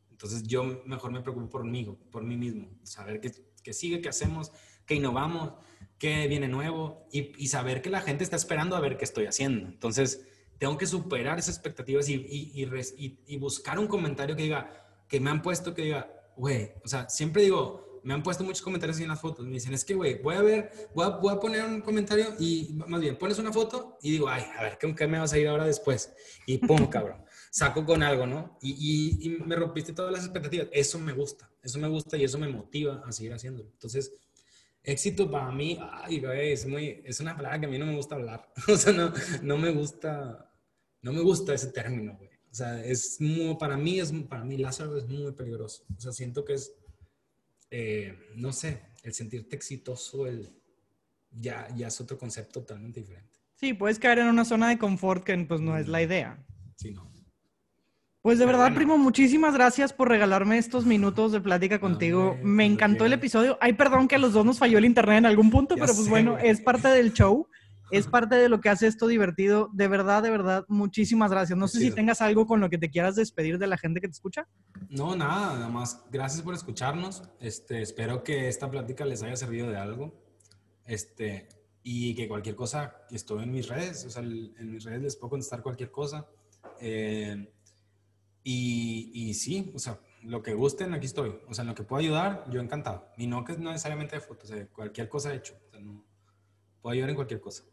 Entonces yo mejor me preocupo por mí, por mí mismo. Saber qué, qué sigue, qué hacemos, qué innovamos, qué viene nuevo y, y, saber que la gente está esperando a ver qué estoy haciendo. Entonces, tengo que superar esas expectativas y, y, y, buscar un comentario que diga, que me han puesto que diga, güey, o sea, siempre digo, me han puesto muchos comentarios en las fotos. Me dicen, es que, güey, voy a ver, voy a, poner un comentario y más bien, pones una foto y digo, ay, a ver, ¿qué, me vas a ir ahora después? Y pum, [laughs] cabrón, saco con algo, ¿no? Y, y, y, me rompiste todas las expectativas. Eso me gusta, eso me gusta y eso me motiva a seguir haciéndolo. Entonces, éxito para mí, ay, güey, es, muy, es una palabra que a mí no me gusta hablar. [laughs] o sea, no, no me gusta, no me gusta ese término, güey. O sea, es muy, para mí, es, para mí Lázaro es muy peligroso. O sea, siento que es, eh, no sé, el sentirte exitoso, el, ya, ya es otro concepto totalmente diferente. Sí, puedes caer en una zona de confort que pues no es la idea. Sí, no. Pues de verdad, primo, muchísimas gracias por regalarme estos minutos de plática contigo. Me encantó el episodio. Ay, perdón que a los dos nos falló el internet en algún punto, pero pues bueno, es parte del show es parte de lo que hace esto divertido. De verdad, de verdad, muchísimas gracias. No sé si tengas algo con lo que te quieras despedir de la gente que te escucha. No, nada, nada más. Gracias por escucharnos. Este, espero que esta plática les haya servido de algo. Este, y que cualquier cosa, estoy en mis redes, o sea, en mis redes les puedo contestar cualquier cosa. Eh, y, y, sí, o sea, lo que gusten, aquí estoy. O sea, en lo que puedo ayudar, yo encantado. Y no que no necesariamente de fotos, cualquier cosa hecho. O sea, no, puedo ayudar en cualquier cosa.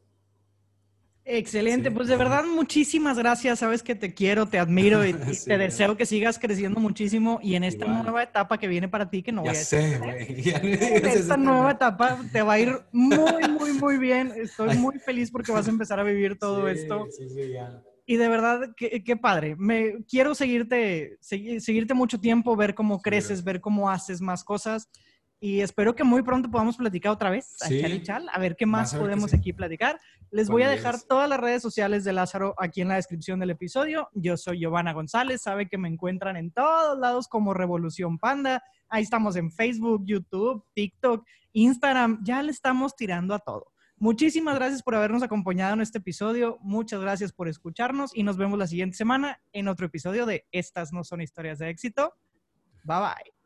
Excelente, pues de verdad muchísimas gracias, sabes que te quiero, te admiro y, [laughs] te deseo que sigas creciendo muchísimo y en esta nueva etapa que viene para ti, que no voy a sé, güey. [laughs] esta nueva etapa te va a ir muy, muy, muy bien. Estoy muy feliz porque vas a empezar a vivir todo esto. Y de verdad, qué, padre. Me quiero seguirte, seguirte mucho tiempo, ver cómo creces, ver cómo haces más cosas y espero que muy pronto podamos platicar otra vez a ver qué más podemos aquí platicar. Les voy a dejar todas las redes sociales de Lázaro aquí en la descripción del episodio. Yo soy Giovanna González, sabe que me encuentran en todos lados como Revolución Panda. Ahí estamos en Facebook, YouTube, TikTok, Instagram, ya le estamos tirando a todo. Muchísimas gracias por habernos acompañado en este episodio. Muchas gracias por escucharnos y nos vemos la siguiente semana en otro episodio de Estas no son historias de éxito. Bye bye.